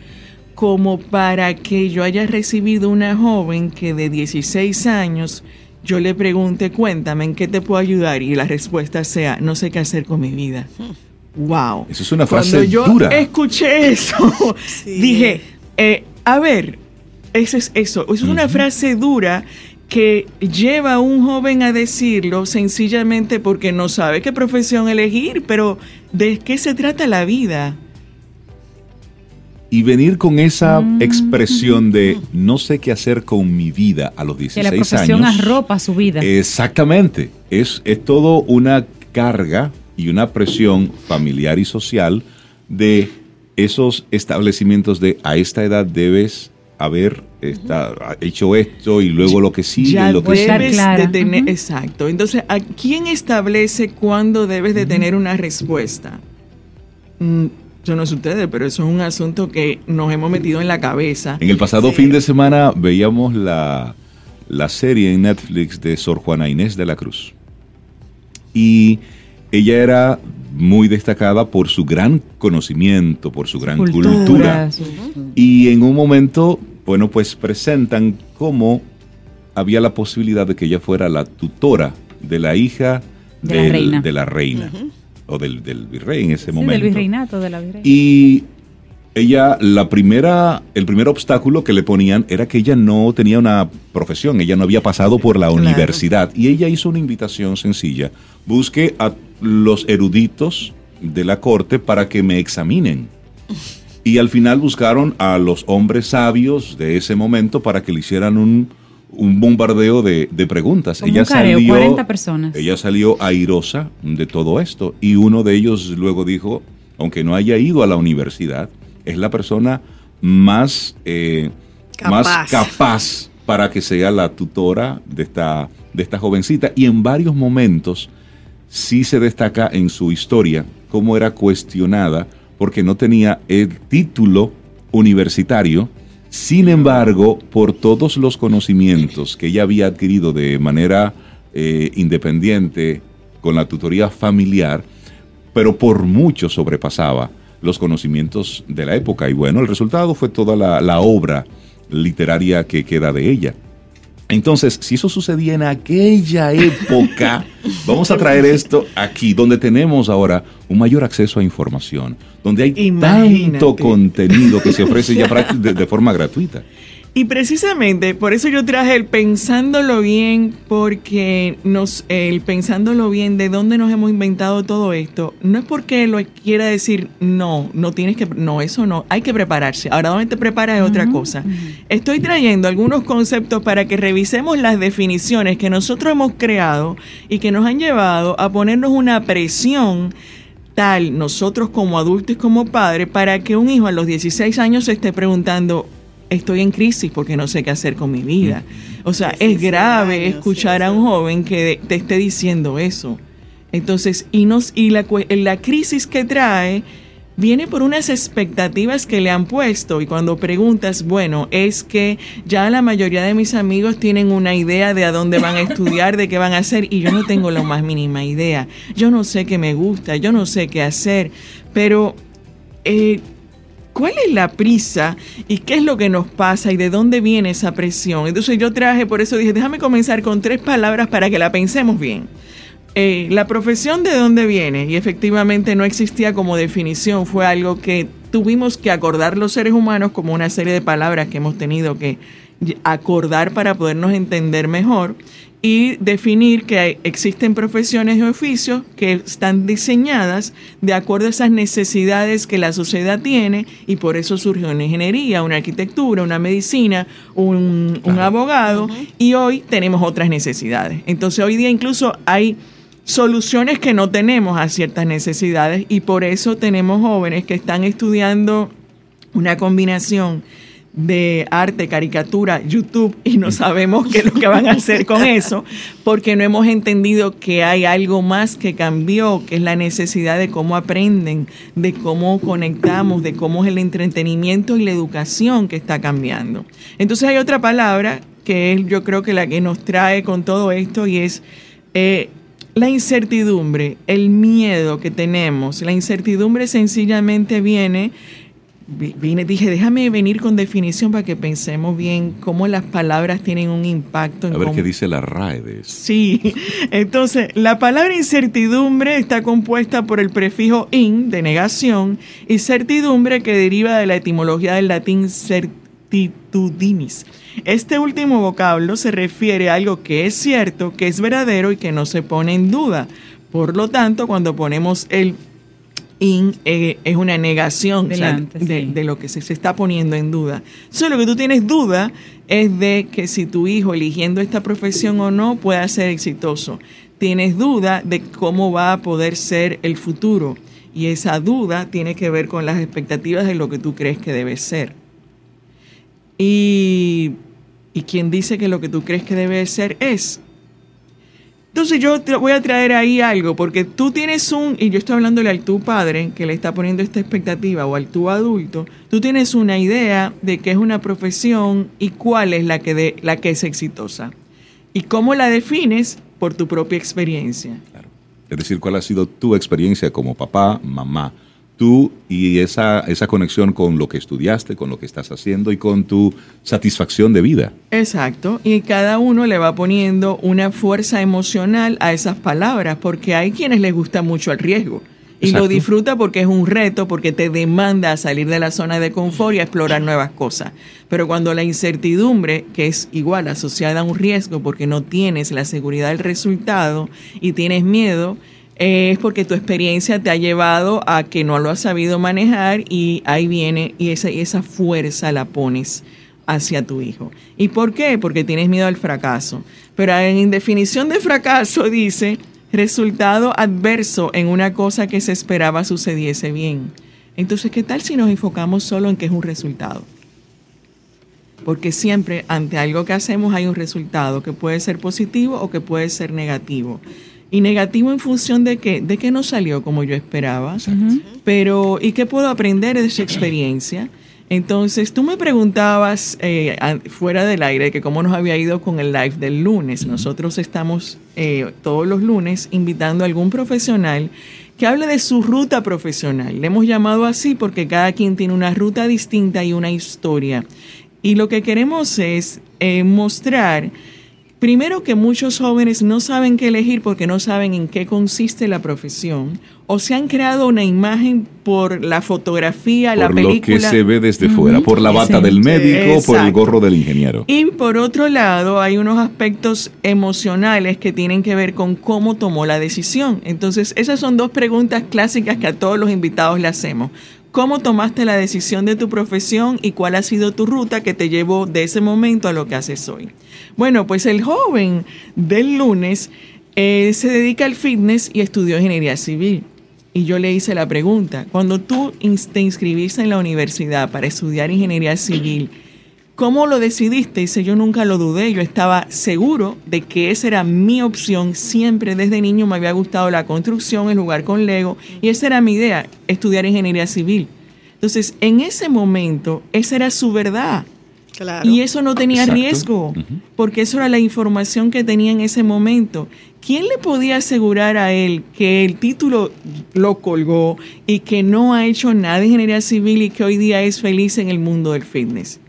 S6: como para que yo haya recibido una joven que de 16 años, yo le pregunte, cuéntame, ¿en qué te puedo ayudar? Y la respuesta sea, no sé qué hacer con mi vida. Wow.
S2: Esa es una frase
S6: Cuando yo
S2: dura.
S6: escuché eso, [laughs]
S3: Sí.
S6: dije, eh, a ver, eso es eso, es una frase dura que lleva a un joven a decirlo sencillamente porque no sabe qué profesión elegir, pero ¿de qué se trata la vida?
S2: Y venir con esa mm. expresión de [laughs] no sé qué hacer con mi vida a los 16 años. Que la profesión
S1: arropa su vida.
S2: Exactamente. Es, es todo una carga y una presión familiar y social de esos establecimientos de a esta edad debes haber hecho esto y luego lo que sigue lo que
S6: sigue. Exacto. Entonces, ¿a quién establece cuándo debes de tener una respuesta? Mm, yo no sé ustedes, pero eso es un asunto que nos hemos metido en la cabeza.
S2: En el pasado fin de semana veíamos la, la serie en Netflix de Sor Juana Inés de la Cruz. Y ella era muy destacada por su gran conocimiento, por su gran cultura. Y en un momento, bueno, pues presentan cómo había la posibilidad de que ella fuera la tutora de la hija de la reina o del, virrey en ese sí, momento.
S1: Del virreinato de la virreina.
S2: Y ella, la primera, el primer obstáculo que le ponían era que ella no tenía una profesión, ella no había pasado por la universidad. Y ella hizo una invitación sencilla. Busque a los eruditos de la corte para que me examinen. [laughs] Y al final buscaron a los hombres sabios de ese momento para que le hicieran un, un bombardeo de, preguntas.
S1: ella salió, 40 personas.
S2: Ella salió airosa de todo esto y uno de ellos luego dijo, aunque no haya ido a la universidad, es la persona más, eh, capaz. más capaz para que sea la tutora de esta, de esta jovencita. Y en varios momentos sí se destaca en su historia cómo era cuestionada porque no tenía el título universitario sin embargo, por todos los conocimientos que ella había adquirido de manera eh, independiente con la tutoría familiar, pero por mucho sobrepasaba los conocimientos de la época. Y bueno, el resultado fue toda la obra literaria que queda de ella. Entonces, si eso sucedía en aquella época, [laughs] vamos a traer esto aquí, donde tenemos ahora un mayor acceso a información, donde hay tanto [laughs] contenido que se ofrece ya [laughs] de forma gratuita.
S6: Y precisamente por eso yo traje el pensándolo bien, porque nos, el pensándolo bien de dónde nos hemos inventado todo esto, no es porque lo quiera decir no, no tienes que, no, eso no, hay que prepararse. Ahora, ¿dónde te preparas es otra cosa. Estoy trayendo algunos conceptos para que revisemos las definiciones que nosotros hemos creado y que nos han llevado a ponernos una presión tal nosotros como adultos y como padres para que un hijo a los 16 años se esté preguntando, estoy en crisis porque no sé qué hacer con mi vida. O sea, es grave escuchar a un joven que te esté diciendo eso. Entonces, y, nos, y la, la crisis que trae viene por unas expectativas que le han puesto y cuando preguntas, bueno, es que ya la mayoría de mis amigos tienen una idea de a dónde van a estudiar, de qué van a hacer y yo no tengo la más mínima idea. Yo no sé qué me gusta, yo no sé qué hacer, pero eh, ¿Cuál es la prisa y qué es lo que nos pasa y de dónde viene esa presión? Entonces yo traje, por eso dije, déjame comenzar con tres palabras para que la pensemos bien. Eh, la profesión de dónde viene y efectivamente no existía como definición, fue algo que tuvimos que acordar los seres humanos como una serie de palabras que hemos tenido que acordar para podernos entender mejor y definir que existen profesiones y oficios que están diseñadas de acuerdo a esas necesidades que la sociedad tiene y por eso surgió una ingeniería, una arquitectura, una medicina, un, abogado y hoy tenemos otras necesidades. Entonces hoy día incluso hay soluciones que no tenemos a ciertas necesidades y por eso tenemos jóvenes que están estudiando una combinación de arte, caricatura, YouTube y no sabemos qué es lo que van a hacer con eso, porque no hemos entendido que hay algo más que cambió, que es la necesidad de cómo aprenden, de cómo conectamos, de cómo es el entretenimiento y la educación que está cambiando. Entonces hay otra palabra que es yo creo que la que nos trae con todo esto y es eh, la incertidumbre, el miedo que tenemos. La incertidumbre sencillamente viene vine, dije, déjame venir con definición para que pensemos bien cómo las palabras tienen un impacto.
S2: En
S6: A
S2: ver qué dice la RAE de eso.
S6: Sí, [laughs] entonces la palabra incertidumbre está compuesta por el prefijo in, de negación, y certidumbre que deriva de la etimología del latín certitudinis. Este último vocablo se refiere a algo que es cierto, que es verdadero y que no se pone en duda. Por lo tanto, cuando ponemos el in, eh, es una negación de, lo que se, se, está poniendo en duda. Solo que tú tienes duda es de que si tu hijo eligiendo esta profesión o no pueda ser exitoso. Tienes duda de cómo va a poder ser el futuro. Y esa duda tiene que ver con las expectativas de lo que tú crees que debe ser. Y, y quien dice que lo que tú crees que debe ser es. Entonces yo te voy a traer ahí algo, porque tú tienes un, y yo estoy hablándole al tu padre que le está poniendo esta expectativa, o al tu adulto, tú tienes una idea de qué es una profesión y cuál es la que, de, la que es exitosa. Y cómo la defines por tu propia experiencia.
S2: Es decir, cuál ha sido tu experiencia como papá, mamá, tú y esa, esa conexión con lo que estudiaste, con lo que estás haciendo y con tu satisfacción de vida.
S6: Exacto, y cada uno le va poniendo una fuerza emocional a esas palabras, porque hay quienes les gusta mucho el riesgo. Y lo disfruta porque es un reto, porque te demanda a salir de la zona de confort y a explorar nuevas cosas. Pero cuando la incertidumbre, que es igual asociada a un riesgo porque no tienes la seguridad del resultado y tienes miedo, es porque tu experiencia te ha llevado a que no lo has sabido manejar y ahí viene y esa, esa fuerza la pones hacia tu hijo. ¿Y por qué? Porque tienes miedo al fracaso. Pero en definición de fracaso [laughs] dice resultado adverso en una cosa que se esperaba sucediese bien. Entonces, ¿qué tal si nos enfocamos solo en que es un resultado? Porque siempre ante algo que hacemos hay un resultado que puede ser positivo o que puede ser negativo. Y negativo en función de que, de que no salió como yo esperaba. Pero, ¿y qué puedo aprender de esa experiencia? Entonces, tú me preguntabas eh, fuera del aire que cómo nos había ido con el live del lunes. Nosotros estamos eh, todos los lunes invitando a algún profesional que hable de su ruta profesional. Le hemos llamado así porque cada quien tiene una ruta distinta y una historia. Y lo que queremos es eh, mostrar Primero que muchos jóvenes no saben qué elegir porque no saben en qué consiste la profesión o se han creado una imagen por la fotografía, la película.
S2: Por lo que se ve desde fuera, por la bata del médico, por el gorro del ingeniero.
S6: Y por otro lado, hay unos aspectos emocionales que tienen que ver con cómo tomó la decisión. Entonces, esas son dos preguntas clásicas que a todos los invitados le hacemos. ¿Cómo tomaste la decisión de tu profesión y cuál ha sido tu ruta que te llevó de ese momento a lo que haces hoy? Bueno, pues el joven del lunes eh, se dedica al fitness y estudió ingeniería civil. Y yo le hice la pregunta, cuando tú te inscribiste en la universidad para estudiar ingeniería civil, ¿Cómo lo decidiste? Dice, yo nunca lo dudé, yo estaba seguro de que esa era mi opción. Siempre desde niño me había gustado la construcción, el lugar con Lego, y esa era mi idea, estudiar ingeniería civil. Entonces, en ese momento, esa era su verdad. Y eso no tenía riesgo, porque eso era la información que tenía en ese momento. ¿Quién le podía asegurar a él que el título lo colgó y que no ha hecho nada de ingeniería civil y que hoy día es feliz en el mundo del fitness?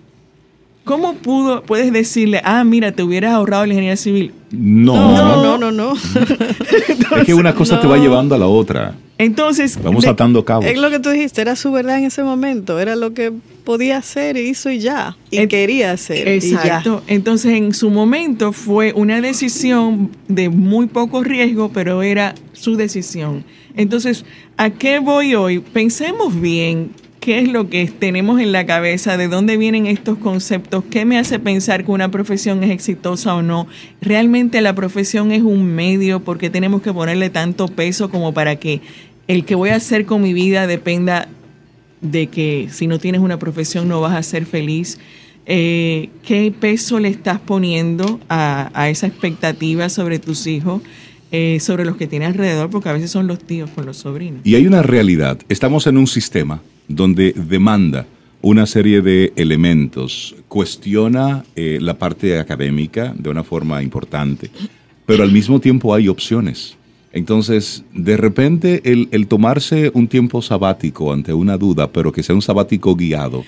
S6: ¿Cómo pudo, puedes decirle, ah, mira, te hubieras ahorrado la ingeniería civil?
S2: No,
S3: no, no, no. [laughs]
S2: es que una cosa te va llevando a la otra.
S6: Entonces,
S2: vamos atando cabos.
S3: Es lo que tú dijiste, era su verdad en ese momento, era lo que podía hacer, hizo y ya, y quería hacer.
S6: Exacto. Entonces, en su momento fue una decisión de muy poco riesgo, pero era su decisión. Entonces, ¿a qué voy hoy? Pensemos bien qué es lo que tenemos en la cabeza, de dónde vienen estos conceptos, qué me hace pensar que una profesión es exitosa o no. Realmente la profesión es un medio porque tenemos que ponerle tanto peso como para que el que voy a hacer con mi vida dependa de que si no tienes una profesión no vas a ser feliz. Eh, ¿Qué peso le estás poniendo a, esa expectativa sobre tus hijos? Eh, sobre los que tienes alrededor, porque a veces son los tíos con los sobrinos.
S2: Y hay una realidad. Estamos en un sistema donde demanda una serie de elementos, cuestiona eh, la parte académica de una forma importante, pero al mismo tiempo hay opciones. Entonces, de repente, el, tomarse un tiempo sabático ante una duda, pero que sea un sabático guiado,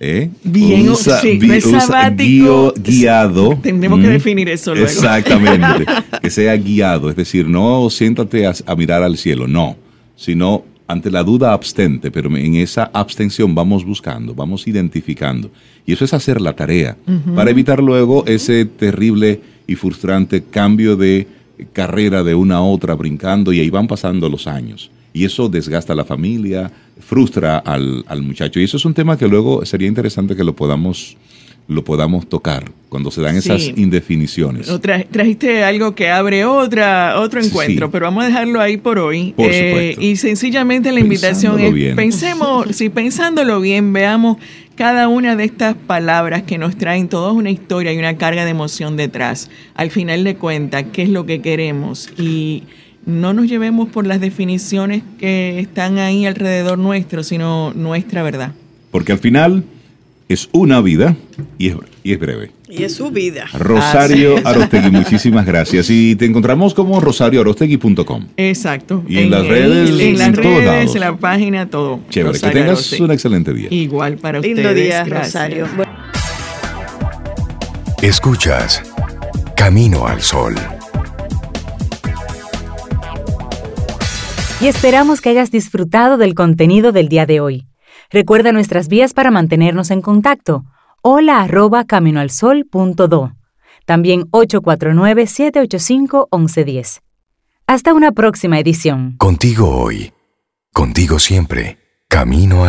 S2: ¿Eh?
S6: Bien, sí, sabático,
S2: guiado.
S6: Tendremos que definir eso luego.
S2: Exactamente. [laughs] que sea guiado, es decir, no siéntate a, mirar al cielo, no, sino ante la duda abstente, pero en esa abstención vamos buscando, vamos identificando. Y eso es hacer la tarea para evitar luego ese terrible y frustrante cambio de carrera de una a otra brincando y ahí van pasando los años. Y eso desgasta a la familia, frustra al, al muchacho. Y eso es un tema que luego sería interesante que lo podamos lo podamos tocar cuando se dan esas indefiniciones.
S6: trajiste algo que abre otra otro encuentro, pero vamos a dejarlo ahí por hoy.
S2: Eh,
S6: y sencillamente la invitación es pensemos, [laughs] si pensándolo bien, veamos cada una de estas palabras que nos traen todas una historia y una carga de emoción detrás. Al final de cuentas, ¿qué es lo que queremos? Y no nos llevemos por las definiciones que están ahí alrededor nuestro, sino nuestra verdad.
S2: Porque al final es una vida y es, y es breve.
S3: Y es su vida.
S2: Rosario Arostegui, [laughs] muchísimas gracias. Y te encontramos como rosarioarostegui.com.
S6: Exacto.
S2: Y en, las redes,
S6: en, las redes, en la página, todo.
S2: Chévere, que tengas un excelente día.
S6: Igual para
S3: Lindo
S6: ustedes.
S3: día, Rosario.
S4: Escuchas Camino al Sol.
S7: Y esperamos que hayas disfrutado del contenido del día de hoy. Recuerda nuestras vías para mantenernos en contacto. Hola arroba caminoalsol.do. También 849-785-1110. Hasta una próxima edición.
S4: Contigo hoy. Contigo siempre. Camino a